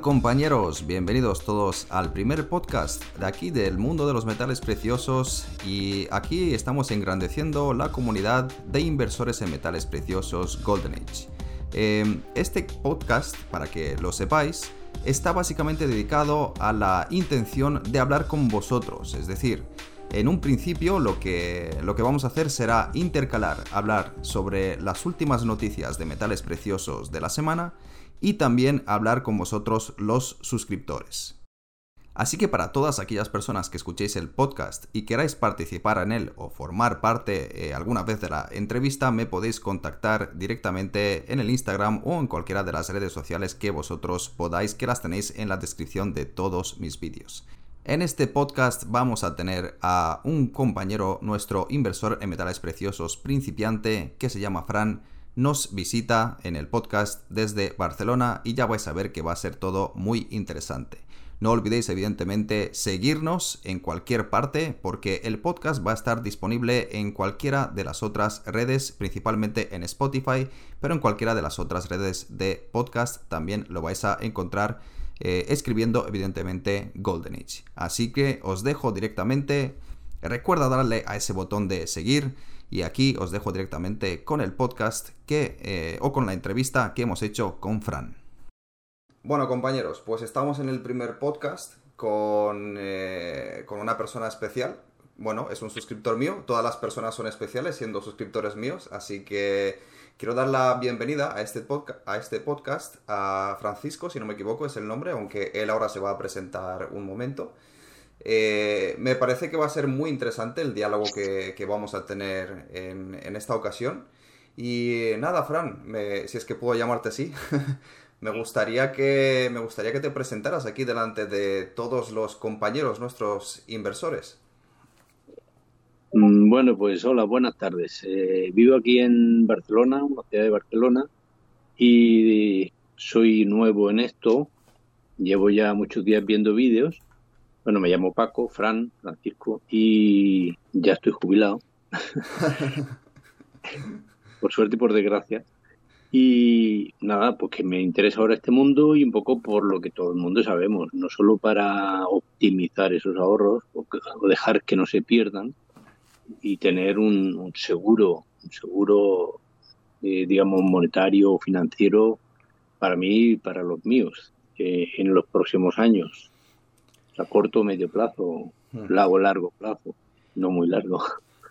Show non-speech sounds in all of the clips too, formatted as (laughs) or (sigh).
compañeros? Bienvenidos todos al primer podcast de aquí del mundo de los metales preciosos y aquí estamos engrandeciendo la comunidad de inversores en metales preciosos Golden Age. Em, este podcast, para que lo sepáis, está básicamente dedicado a la intención de hablar con vosotros, es decir, en un principio lo que, lo que vamos a hacer será intercalar, hablar sobre las últimas noticias de metales preciosos de la semana y también hablar con vosotros los suscriptores. Así que para todas aquellas personas que escuchéis el podcast y queráis participar en él o formar parte eh, alguna vez de la entrevista, me podéis contactar directamente en el Instagram o en cualquiera de las redes sociales que vosotros podáis, que las tenéis en la descripción de todos mis vídeos. En este podcast vamos a tener a un compañero, nuestro inversor en metales preciosos principiante, que se llama Fran, nos visita en el podcast desde Barcelona y ya vais a ver que va a ser todo muy interesante. No olvidéis evidentemente seguirnos en cualquier parte porque el podcast va a estar disponible en cualquiera de las otras redes, principalmente en Spotify, pero en cualquiera de las otras redes de podcast también lo vais a encontrar eh, escribiendo evidentemente Golden Age. Así que os dejo directamente, recuerda darle a ese botón de seguir y aquí os dejo directamente con el podcast que, eh, o con la entrevista que hemos hecho con Fran. Bueno, compañeros, pues estamos en el primer podcast con, eh, con una persona especial. Bueno, es un suscriptor mío. Todas las personas son especiales siendo suscriptores míos. Así que quiero dar la bienvenida a este, a este podcast a Francisco, si no me equivoco, es el nombre, aunque él ahora se va a presentar un momento. Eh, me parece que va a ser muy interesante el diálogo que, vamos a tener en, esta ocasión. Y nada, Fran, si es que puedo llamarte así, (laughs) me, gustaría que, me gustaría que te presentaras aquí delante de todos los compañeros, nuestros inversores. Mm, bueno, pues hola, buenas tardes. Eh, vivo aquí en Barcelona, una ciudad de Barcelona, y soy nuevo en esto. Llevo ya muchos días viendo vídeos bueno, me llamo Paco, Fran, Francisco y ya estoy jubilado. (laughs) por suerte y por desgracia. Y nada, pues que me interesa ahora este mundo y un poco por lo que todo el mundo sabemos, no solo para optimizar esos ahorros o, dejar que no se pierdan y tener un, seguro, un seguro, eh, digamos, monetario o financiero para mí y para los míos eh, en los próximos años a corto o medio plazo, hmm. largo, largo plazo, no muy largo.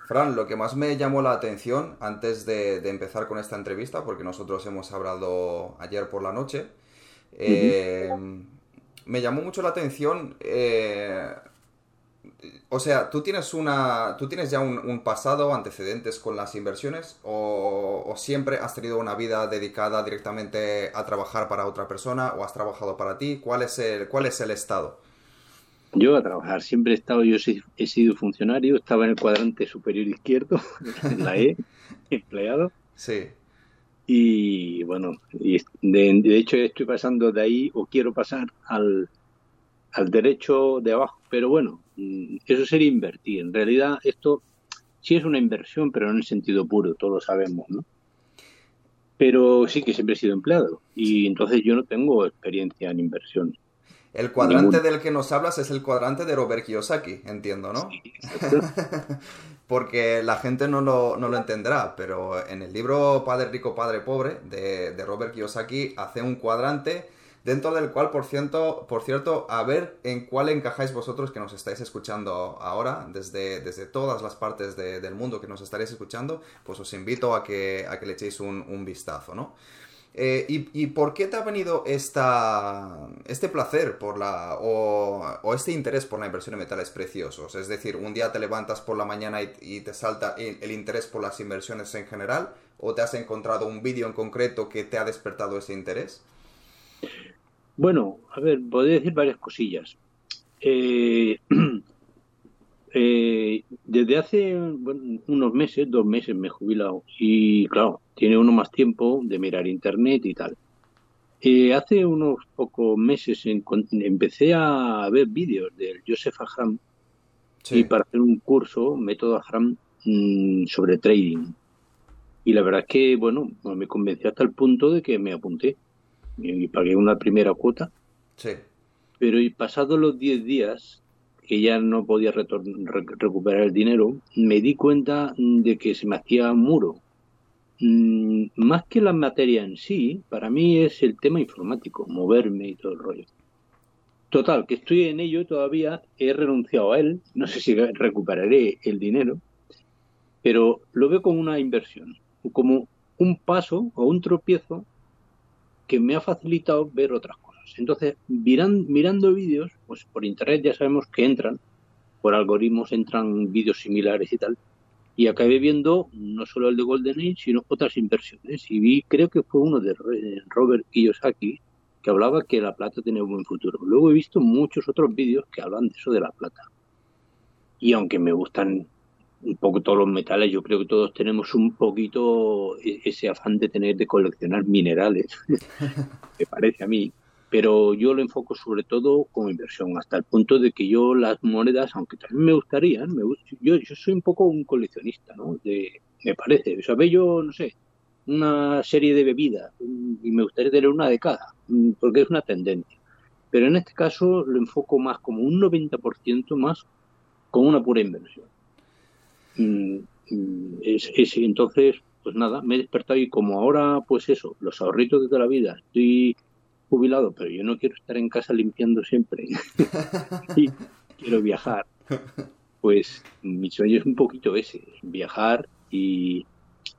Fran, lo que más me llamó la atención antes de, empezar con esta entrevista, porque nosotros hemos hablado ayer por la noche, eh, me llamó mucho la atención. Eh, o sea, ¿tú tienes una. ¿Tú tienes ya un, pasado, antecedentes con las inversiones? O, o, siempre has tenido una vida dedicada directamente a trabajar para otra persona? ¿O has trabajado para ti? ¿Cuál es el, cuál es el estado? Yo a trabajar, siempre he estado, yo he sido funcionario, estaba en el cuadrante superior izquierdo, (laughs) en la E, (laughs) empleado. Sí. Y bueno, y de, hecho estoy pasando de ahí, o quiero pasar al, al derecho de abajo, pero bueno, mm, eso sería invertir. En realidad esto sí es una inversión, pero no en el sentido puro, todos lo sabemos, ¿no? Pero sí que siempre he sido empleado y entonces yo no tengo experiencia en inversión. El cuadrante del que nos hablas es el cuadrante de Robert Kiyosaki, entiendo, ¿no? (laughs) Porque la gente no lo, no lo, entenderá, pero en el libro Padre Rico, Padre Pobre de, Robert Kiyosaki hace un cuadrante dentro del cual, por cierto, por cierto, a ver en cuál encajáis vosotros que nos estáis escuchando ahora, desde, desde todas las partes del mundo que nos estaréis escuchando, pues os invito a que, a que le echéis un, un vistazo, ¿no? Eh, y, por qué te ha venido esta, este placer por la, o, este interés por la inversión en metales preciosos? Es decir, un día te levantas por la mañana y, te salta el, interés por las inversiones en general, o te has encontrado un vídeo en concreto que te ha despertado ese interés? Bueno, a ver, podría decir varias cosillas. Eh, (clears throat) eh, desde hace unos meses, dos meses me he jubilado y claro, tiene uno más tiempo de mirar internet y tal. Eh, hace unos pocos meses empecé a ver vídeos del Joseph Ahram y para hacer un curso, método Ahram, mm, sobre trading. Y la verdad es que, bueno, me convenció hasta el punto de que me apunté y pagué una primera cuota. Sí. Pero y pasados los 10 días, que ya no podía recuperar el dinero, me di cuenta de que se me hacía muro. Mm, más que la materia en sí, para mí es el tema informático, moverme y todo el rollo. Total, que estoy en ello todavía, he renunciado a él, no sé si recuperaré el dinero, pero lo veo como una inversión, como un paso o un tropiezo que me ha facilitado ver otras cosas. Entonces, mirando vídeos, pues por internet ya sabemos que entran, por algoritmos entran vídeos similares y tal, y acabé viendo no solo el de Golden Age, sino otras inversiones. Y vi, creo que fue uno de Robert Kiyosaki, que hablaba que la plata tenía un buen futuro. Luego he visto muchos otros vídeos que hablan de eso de la plata. Y aunque me gustan un poco todos los metales, yo creo que todos tenemos un poquito e-, ese afán de tener, de coleccionar minerales, (laughs) me parece a mí. Pero yo lo enfoco sobre todo como inversión, hasta el punto de que yo las monedas, aunque también me gustarían, me yo, yo soy un poco un coleccionista, ¿no? De, me parece, ¿sabes? Yo, no sé, una serie de bebidas y me gustaría tener una de cada, porque es una tendencia. Pero en este caso lo enfoco más como un 90% más con una pura inversión. Es, entonces, pues nada, me he despertado y como ahora, pues eso, los ahorritos de toda la vida, estoy jubilado, pero yo no quiero estar en casa limpiando siempre (laughs) y quiero viajar, pues mi sueño es un poquito ese, viajar y,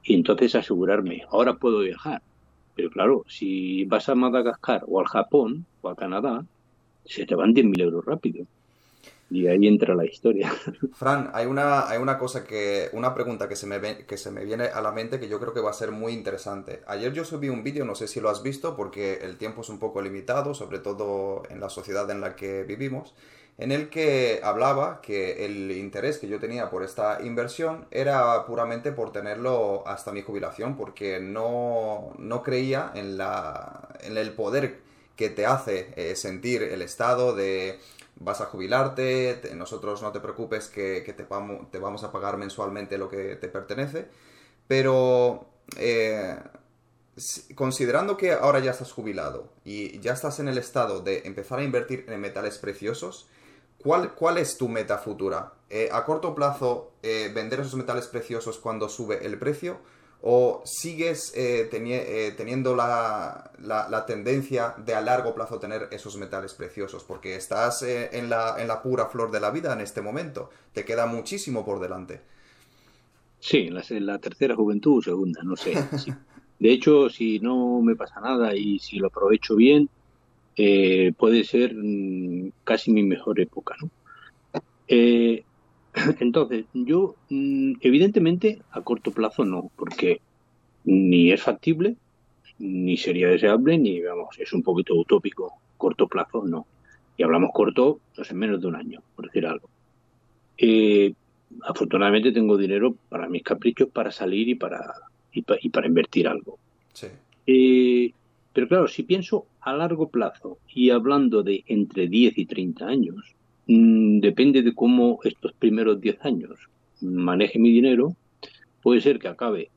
y entonces asegurarme, ahora puedo viajar. Pero claro, si vas a Madagascar o al Japón o a Canadá, se te van 10.000 euros rápido. Y ahí entra la historia. (laughs) Fran, hay una, hay una cosa que, una pregunta que se, me, que se me viene a la mente que yo creo que va a ser muy interesante. Ayer yo subí un vídeo, no sé si lo has visto, porque el tiempo es un poco limitado, sobre todo en la sociedad en la que vivimos, en el que hablaba que el interés que yo tenía por esta inversión era puramente por tenerlo hasta mi jubilación, porque no, creía en, la, en el poder que te hace eh, sentir el estado de vas a jubilarte, nosotros no te preocupes que, te, vamos, a pagar mensualmente lo que te pertenece, pero eh, considerando que ahora ya estás jubilado y ya estás en el estado de empezar a invertir en metales preciosos, ¿Cuál, ¿Cuál, es tu meta futura? Eh, ¿A corto plazo eh, vender esos metales preciosos cuando sube el precio? ¿O sigues eh, teniendo la, tendencia de a largo plazo tener esos metales preciosos? Porque estás en la, en, la, pura flor de la vida en este momento. Te queda muchísimo por delante. Sí, en la, tercera juventud segunda, no sé. (laughs) De hecho, si no me pasa nada y si lo aprovecho bien, eh, puede ser mm, casi mi mejor época. ¿no? Eh, (clears throat) entonces, yo mm, evidentemente a corto plazo no, porque ni es factible, ni sería deseable, ni vamos, es un poquito utópico. Corto plazo no. Y hablamos corto, pues en menos de un año, por decir algo. Eh, afortunadamente tengo dinero para mis caprichos, para salir y para, y, para invertir algo. Sí. Pero claro, si pienso a largo plazo y hablando de entre 10 y 30 años, mm, depende de cómo estos primeros 10 años maneje mi dinero, puede ser que acabe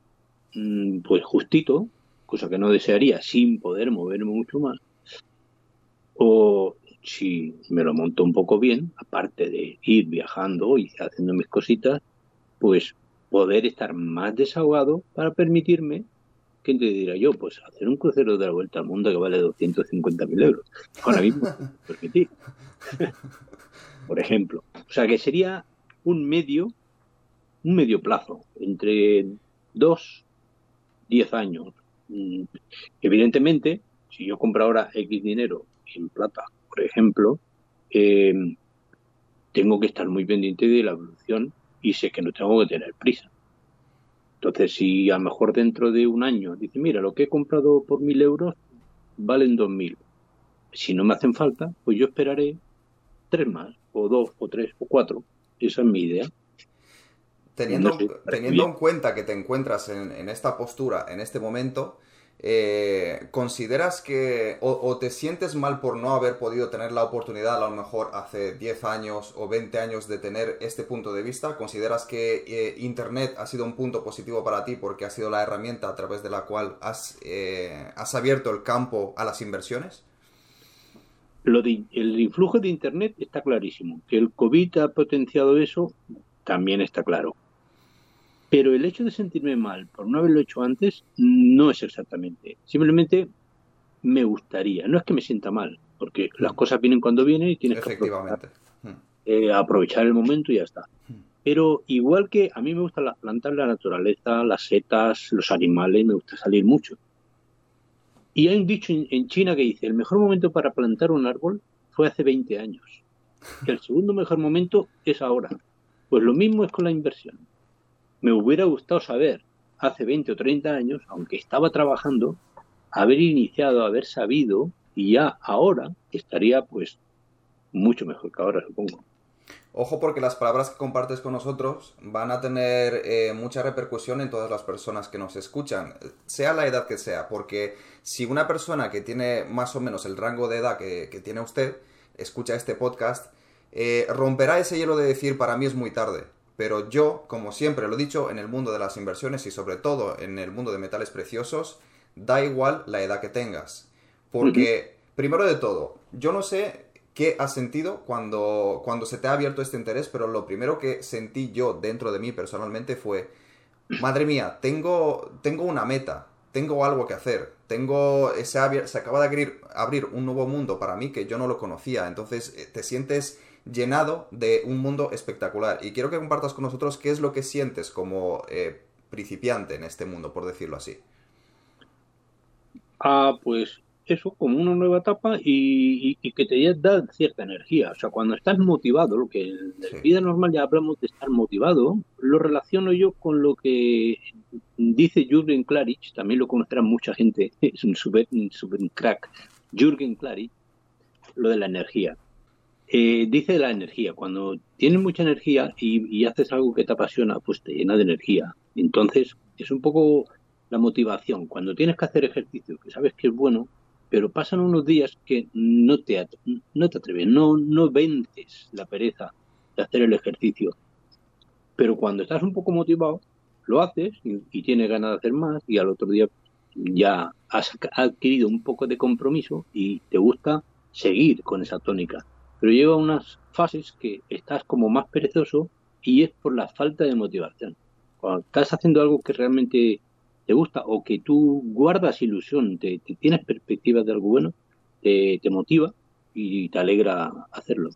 mm, pues justito, cosa que no desearía, sin poder moverme mucho más. O si me lo monto un poco bien, aparte de ir viajando y haciendo mis cositas, pues poder estar más desahogado para permitirme ¿Quién te dirá yo? Pues hacer un crucero de la vuelta al mundo que vale 250.000 euros. Ahora mismo, (laughs) permitir. (laughs) Por ejemplo. O sea que sería un medio, un medio plazo, entre dos, diez años. Mm, evidentemente, si yo compro ahora X dinero en plata, por ejemplo, eh, tengo que estar muy pendiente de la evolución y sé que no tengo que tener prisa. Entonces, si a lo mejor dentro de un año dice, mira, lo que he comprado por mil euros valen dos mil. Si no me hacen falta, pues yo esperaré tres más, o dos, o tres, o cuatro. Esa es mi idea. Teniendo, teniendo en cuenta que te encuentras en, esta postura, en este momento, eh, ¿consideras que o, te sientes mal por no haber podido tener la oportunidad a lo mejor hace 10 años o 20 años de tener este punto de vista? ¿Consideras que eh, Internet ha sido un punto positivo para ti porque ha sido la herramienta a través de la cual has, eh, has abierto el campo a las inversiones? Lo de, el influjo de Internet está clarísimo. Que el COVID ha potenciado eso también está claro. Pero el hecho de sentirme mal por no haberlo hecho antes no es exactamente. Simplemente me gustaría. No es que me sienta mal, porque las cosas vienen cuando vienen y tienes que aprovechar, hmm. eh, aprovechar el momento y ya está. Hmm. Pero igual que a mí me gustan las plantas, la naturaleza, las setas, los animales, me gusta salir mucho. Y hay un dicho en China que dice, el mejor momento para plantar un árbol fue hace 20 años. Y el segundo mejor momento es ahora. Pues lo mismo es con la inversión. Me hubiera gustado saber hace 20 o 30 años, aunque estaba trabajando, haber iniciado, haber sabido y ya ahora estaría pues mucho mejor que ahora, supongo. Ojo porque las palabras que compartes con nosotros van a tener eh, mucha repercusión en todas las personas que nos escuchan, sea la edad que sea, porque si una persona que tiene más o menos el rango de edad que, tiene usted escucha este podcast, eh, romperá ese hielo de decir para mí es muy tarde. Pero yo, como siempre lo he dicho, en el mundo de las inversiones y sobre todo en el mundo de metales preciosos, da igual la edad que tengas. Porque, primero de todo, yo no sé qué has sentido cuando, cuando se te ha abierto este interés, pero lo primero que sentí yo dentro de mí personalmente fue, madre mía, tengo, tengo una meta, tengo algo que hacer, tengo, se, se acaba de abrir, abrir un nuevo mundo para mí que yo no lo conocía, entonces eh, te sientes llenado de un mundo espectacular. Y quiero que compartas con nosotros qué es lo que sientes como eh, principiante en este mundo, por decirlo así. Ah, pues eso, como una nueva etapa y, que te da cierta energía. O sea, cuando estás motivado, lo que en la vida normal ya hablamos de estar motivado, lo relaciono yo con lo que dice Jürgen Klarich, también lo conocerá mucha gente, (laughs) es un super, super crack, Jürgen Klarich, lo de la energía. Eh, dice la energía, cuando tienes mucha energía y, haces algo que te apasiona, pues te llena de energía. Entonces, es un poco la motivación. Cuando tienes que hacer ejercicio, que sabes que es bueno, pero pasan unos días que no te, no te atreves, no, no vences la pereza de hacer el ejercicio. Pero cuando estás un poco motivado, lo haces y, y tienes ganas de hacer más y al otro día ya has adquirido un poco de compromiso y te gusta seguir con esa tónica pero lleva unas fases que estás como más perezoso y es por la falta de motivación. Cuando estás haciendo algo que realmente te gusta o que tú guardas ilusión, te, tienes perspectivas de algo bueno, te, te motiva y te alegra hacerlo.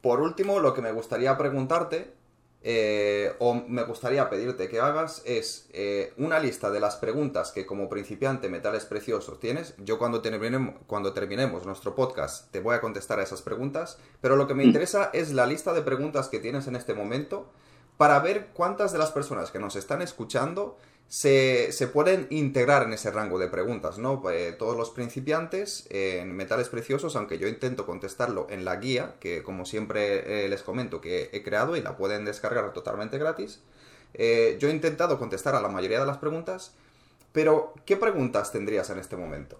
Por último, lo que me gustaría preguntarte eh, o me gustaría pedirte que hagas es eh, una lista de las preguntas que como principiante metales preciosos tienes. Yo cuando terminemos, cuando terminemos nuestro podcast te voy a contestar a esas preguntas, pero lo que me mm. interesa es la lista de preguntas que tienes en este momento para ver cuántas de las personas que nos están escuchando se, pueden integrar en ese rango de preguntas, ¿no? Eh, todos los principiantes en metales preciosos, aunque yo intento contestarlo en la guía, que como siempre eh, les comento que he creado y la pueden descargar totalmente gratis, eh, yo he intentado contestar a la mayoría de las preguntas, pero ¿qué preguntas tendrías en este momento?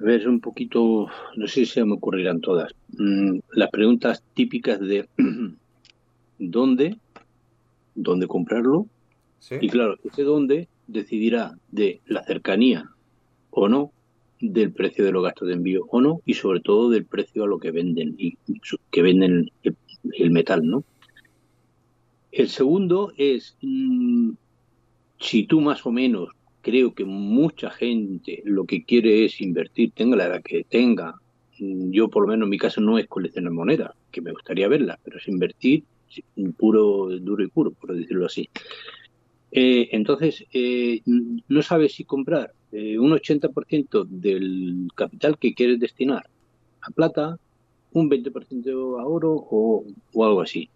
A ver, un poquito, no sé si se me ocurrirán todas. Mm, las preguntas típicas de (clears throat) dónde, dónde comprarlo, y claro, ese dónde decidirá de la cercanía o no, del precio de los gastos de envío o no, y sobre todo del precio a lo que venden y que venden el, metal, ¿no? El segundo es mm, si tú más o menos creo que mucha gente lo que quiere es invertir, tenga la edad que tenga. Mm, yo por lo menos en mi caso no es coleccionar monedas, que me gustaría verlas, pero es invertir puro, duro y puro, por decirlo así. Eh, entonces, eh, no sabes si comprar eh, un 80% del capital que quieres destinar a plata, un 20% a oro o, algo así.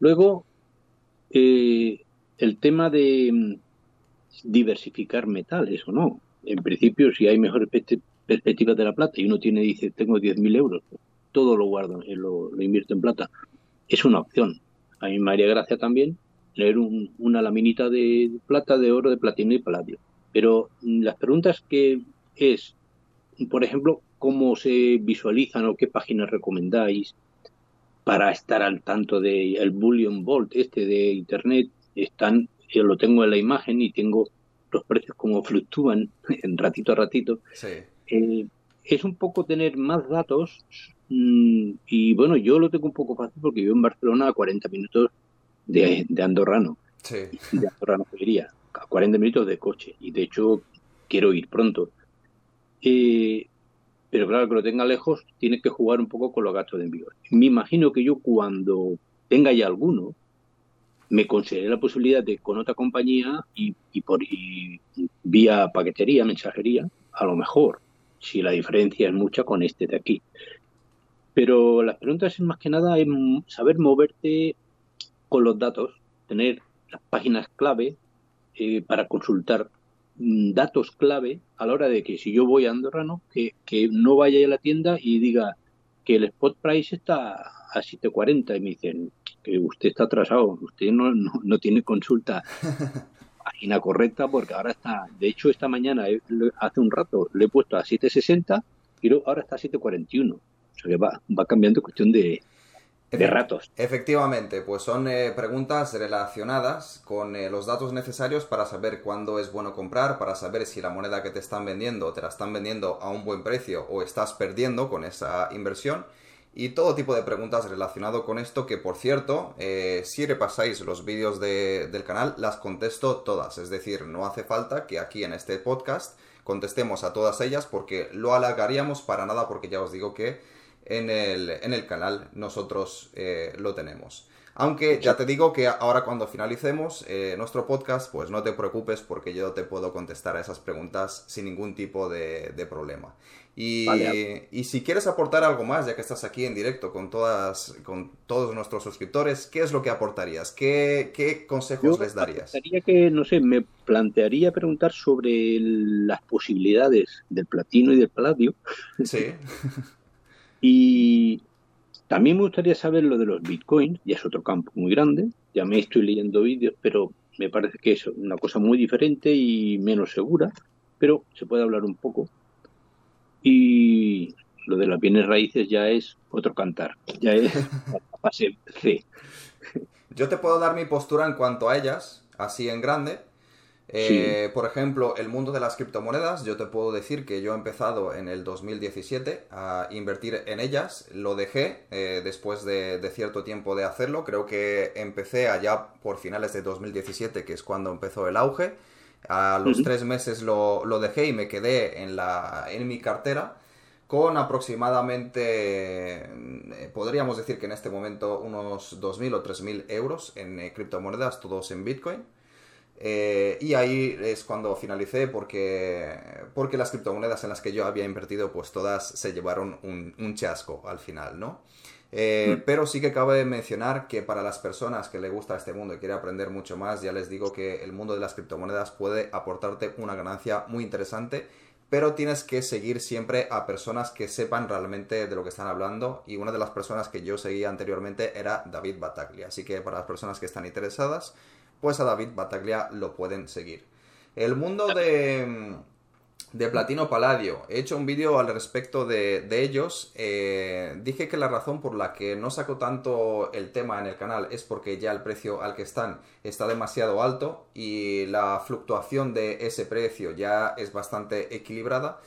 Luego, el tema de mm, diversificar metales o no. En principio, si hay mejores perspectivas de la plata y uno tiene, dice, tengo 10.000 euros, todo lo guardo, lo invierto en plata, es una opción. A mí me haría gracia también leer una laminita de plata, de oro, de platino y paladio. Pero las preguntas que es, por ejemplo, cómo se visualizan o qué páginas recomendáis para estar al tanto del el Bullion Vault este de Internet, están, yo lo tengo en la imagen y tengo los precios como fluctúan (laughs) en ratito a ratito. eh, es un poco tener más datos mm, y bueno, yo lo tengo un poco fácil porque vivo en Barcelona a 40 minutos de, Andorrano. Sí. De Andorrano diría, a 40 minutos de coche y de hecho quiero ir pronto. Eh, pero claro, que lo tenga lejos, tienes que jugar un poco con los gastos de envío. Me imagino que yo cuando tenga ya alguno, me consideré la posibilidad de con otra compañía y, por vía paquetería, mensajería, a lo mejor, si la diferencia es mucha con este de aquí. Pero las preguntas es más que nada en saber moverte con los datos, tener las páginas clave eh, para consultar mm, datos clave a la hora de que si yo voy a Andorrano, que, que no vaya a la tienda y diga que el spot price está a 7.40 y me dicen, que usted está atrasado, usted no, no, tiene consulta (laughs) página correcta porque ahora está, de hecho esta mañana, eh, hace un rato, le he puesto a 760 y ahora está a 741. O sea que va, va cambiando cuestión de, de ratos. Efectivamente, pues son eh, preguntas relacionadas con eh, los datos necesarios para saber cuándo es bueno comprar, para saber si la moneda que te están vendiendo te la están vendiendo a un buen precio o estás perdiendo con esa inversión y todo tipo de preguntas relacionado con esto que por cierto eh, si repasáis los vídeos del canal las contesto todas es decir no hace falta que aquí en este podcast contestemos a todas ellas porque lo alargaríamos para nada porque ya os digo que en el, en el canal nosotros eh, lo tenemos aunque ya te digo que ahora cuando finalicemos eh, nuestro podcast, pues no te preocupes porque yo te puedo contestar a esas preguntas sin ningún tipo de, problema. Y, y, si quieres aportar algo más, ya que estás aquí en directo con, todas, con todos nuestros suscriptores, ¿qué es lo que aportarías? ¿Qué, qué consejos les darías? que, no sé, me plantearía preguntar sobre las posibilidades del platino y del paladio. Sí. (laughs) y también me gustaría saber lo de los bitcoins, ya es otro campo muy grande, ya me estoy leyendo vídeos, pero me parece que es una cosa muy diferente y menos segura, pero se puede hablar un poco. Y lo de las bienes raíces ya es otro cantar, ya es la fase C. (laughs) Yo te puedo dar mi postura en cuanto a ellas, así en grande, eh, por ejemplo, el mundo de las criptomonedas, yo te puedo decir que yo he empezado en el 2017 a invertir en ellas, lo dejé eh, después de, cierto tiempo de hacerlo, creo que empecé allá por finales de 2017, que es cuando empezó el auge, a los tres meses lo, dejé y me quedé en, la, en mi cartera con aproximadamente, eh, podríamos decir que en este momento unos 2.000 o 3.000 euros en criptomonedas, todos en Bitcoin. Eh, y ahí es cuando finalicé porque, porque las criptomonedas en las que yo había invertido pues todas se llevaron un, chasco al final, ¿no? Eh, mm. Pero sí que cabe mencionar que para las personas que le gusta este mundo y quiere aprender mucho más, ya les digo que el mundo de las criptomonedas puede aportarte una ganancia muy interesante, pero tienes que seguir siempre a personas que sepan realmente de lo que están hablando y una de las personas que yo seguía anteriormente era David Bataglia, así que para las personas que están interesadas, pues a David Bataglia lo pueden seguir. El mundo de, de Platino Paladio. He hecho un vídeo al respecto de, ellos. Eh, dije que la razón por la que no saco tanto el tema en el canal es porque ya el precio al que están está demasiado alto y la fluctuación de ese precio ya es bastante equilibrada.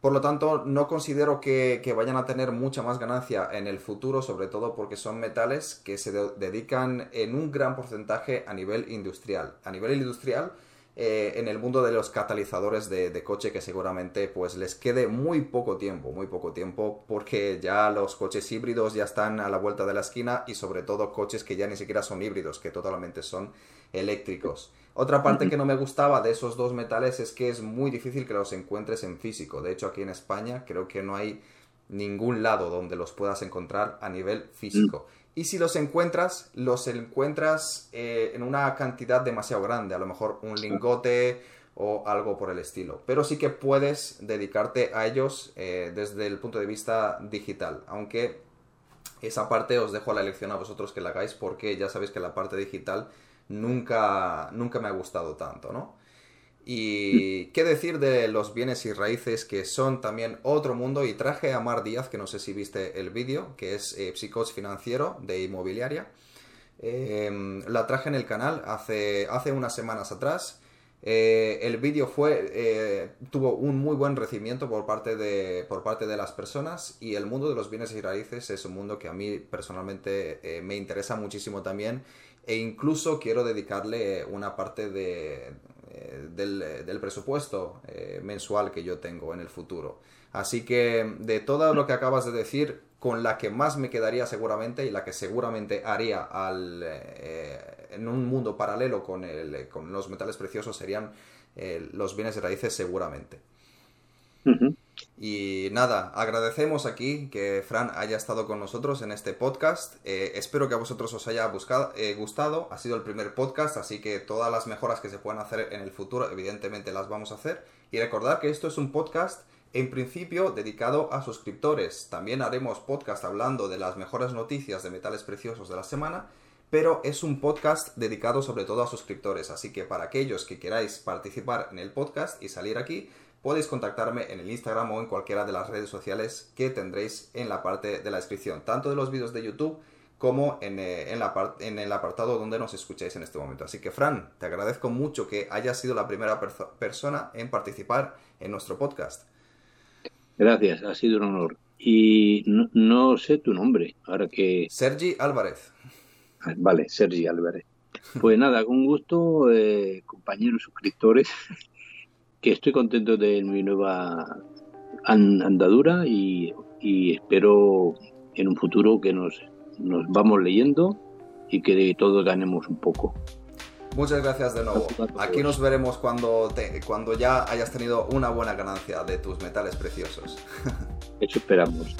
Por lo tanto, no considero que, vayan a tener mucha más ganancia en el futuro, sobre todo porque son metales que se dedican en un gran porcentaje a nivel industrial. A nivel industrial, eh, en el mundo de los catalizadores de, coche, que seguramente pues les quede muy poco tiempo, muy poco tiempo, porque ya los coches híbridos ya están a la vuelta de la esquina y sobre todo coches que ya ni siquiera son híbridos, que totalmente son eléctricos. Otra parte que no me gustaba de esos dos metales es que es muy difícil que los encuentres en físico. De hecho, aquí en España creo que no hay ningún lado donde los puedas encontrar a nivel físico. Y si los encuentras, los encuentras eh, en una cantidad demasiado grande, a lo mejor un lingote o algo por el estilo. Pero sí que puedes dedicarte a ellos eh, desde el punto de vista digital, aunque esa parte os dejo a la elección a vosotros que la hagáis porque ya sabéis que la parte digital nunca, nunca me ha gustado tanto, ¿no? Y qué decir de los bienes y raíces que son también otro mundo. Y traje a Mar Díaz, que no sé si viste el vídeo, que es eh, financiero de inmobiliaria. Em, la traje en el canal hace, hace unas semanas atrás. Eh, el vídeo fue eh, tuvo un muy buen recibimiento por parte, de, por parte de las personas y el mundo de los bienes y raíces es un mundo que a mí personalmente eh, me interesa muchísimo también e incluso quiero dedicarle una parte de, del, del, presupuesto mensual que yo tengo en el futuro. Así que de todo lo que acabas de decir, con la que más me quedaría seguramente y la que seguramente haría al, eh, en un mundo paralelo con, el, con los metales preciosos serían eh, los bienes de raíces seguramente. Y nada, agradecemos aquí que Fran haya estado con nosotros en este podcast. Eh, espero que a vosotros os haya buscado, gustado. Ha sido el primer podcast, así que todas las mejoras que se puedan hacer en el futuro, evidentemente las vamos a hacer. Y recordad que esto es un podcast en principio dedicado a suscriptores. También haremos podcast hablando de las mejores noticias de metales preciosos de la semana, pero es un podcast dedicado sobre todo a suscriptores, así que para aquellos que queráis participar en el podcast y salir aquí, podéis contactarme en el Instagram o en cualquiera de las redes sociales que tendréis en la parte de la descripción, tanto de los vídeos de YouTube como en, eh, la en, el apartado donde nos escucháis en este momento. Así que, Fran, te agradezco mucho que hayas sido la primera persona en participar en nuestro podcast. Gracias, ha sido un honor. Y no, sé tu nombre, ahora que... Sergi Álvarez. Vale, Sergi Álvarez. Pues nada, con gusto, eh, compañeros suscriptores, que estoy contento de mi nueva andadura y, espero en un futuro que nos, nos vamos leyendo y que todos ganemos un poco. Muchas gracias de nuevo. Aquí nos veremos cuando, cuando ya hayas tenido una buena ganancia de tus metales preciosos. (laughs) Eso esperamos.